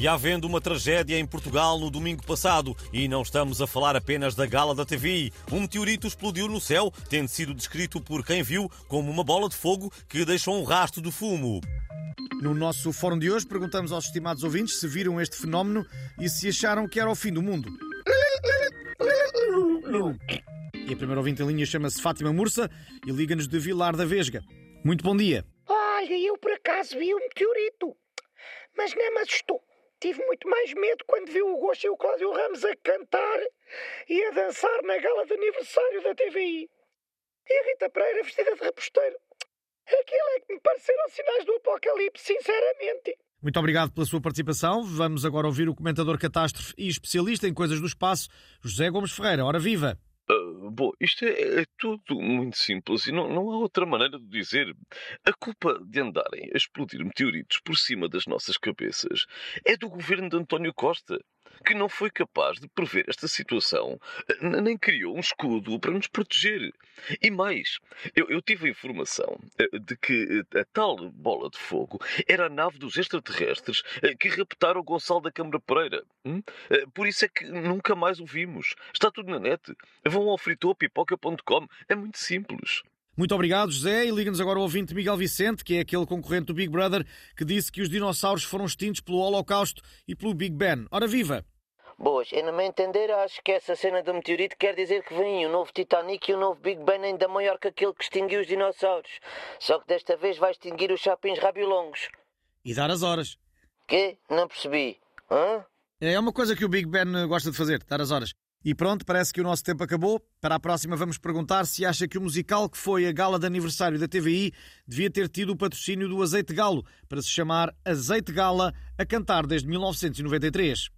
E havendo uma tragédia em Portugal no domingo passado, e não estamos a falar apenas da gala da TVI, um meteorito explodiu no céu, tendo sido descrito por quem viu como uma bola de fogo que deixou um rastro de fumo. No nosso fórum de hoje, perguntamos aos estimados ouvintes se viram este fenómeno e se acharam que era o fim do mundo. E a primeira ouvinte em linha chama-se Fátima Mursa e liga-nos de Vilar da Vesga. Muito bom dia. Olha, eu por acaso vi um meteorito, mas nem me assustou. Tive muito mais medo quando vi o Gosto e o Cláudio Ramos a cantar e a dançar na gala de aniversário da TVI. E a Rita Pereira vestida de reposteiro. Aquilo é que me pareceram sinais do apocalipse, sinceramente. Muito obrigado pela sua participação. Vamos agora ouvir o comentador catástrofe e especialista em coisas do espaço, José Gomes Ferreira. Ora viva! Bom, isto é, é, tudo muito simples e não, não há outra maneira de dizer. A culpa de andarem a explodir meteoritos por cima das nossas cabeças é do governo de António Costa, que não foi capaz de prever esta situação, nem criou um escudo para nos proteger. E mais, eu, eu tive a informação uh, de que uh, a tal bola de fogo era a nave dos extraterrestres que raptaram Gonçalo da Câmara Pereira. Hum? Por isso é que nunca mais o vimos. Está tudo na net vão ao fritopipoca.com. É muito simples. Muito obrigado, José. E liga-nos agora o ouvinte Miguel Vicente, que é aquele concorrente do Big Brother que disse que os dinossauros foram extintos pelo Holocausto e pelo Big Ben. Ora viva! Boas, eu não me entender, acho que essa cena do meteorito quer dizer que vem um novo Titanic e um novo Big Ben ainda maior que aquele que extinguiu os dinossauros. Só que desta vez vai extinguir os chapins rabiolongos. E dar as horas. Quê? Não percebi. Hã? É uma coisa que o Big Ben gosta de fazer, dar as horas. E pronto, parece que o nosso tempo acabou. Para a próxima, vamos perguntar se acha que o musical que foi a gala de aniversário da TVI devia ter tido o patrocínio do Azeite Galo, para se chamar Azeite Gala, a cantar desde 1993.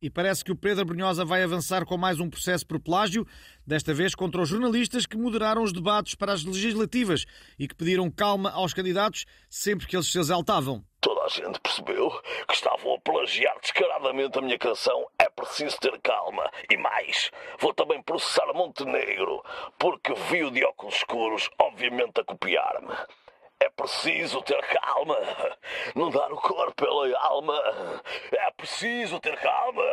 E parece que o Pedro Brunhosa vai avançar com mais um processo por plágio, desta vez contra os jornalistas que moderaram os debates para as legislativas e que pediram calma aos candidatos sempre que eles se exaltavam. Toda a gente percebeu que estavam a plagiar descaradamente a minha canção É Preciso Ter Calma. E mais, vou também processar Montenegro, porque vi-o de óculos escuros, obviamente a copiar-me. É preciso ter calma, não dar o corpo pela alma. É preciso ter calma.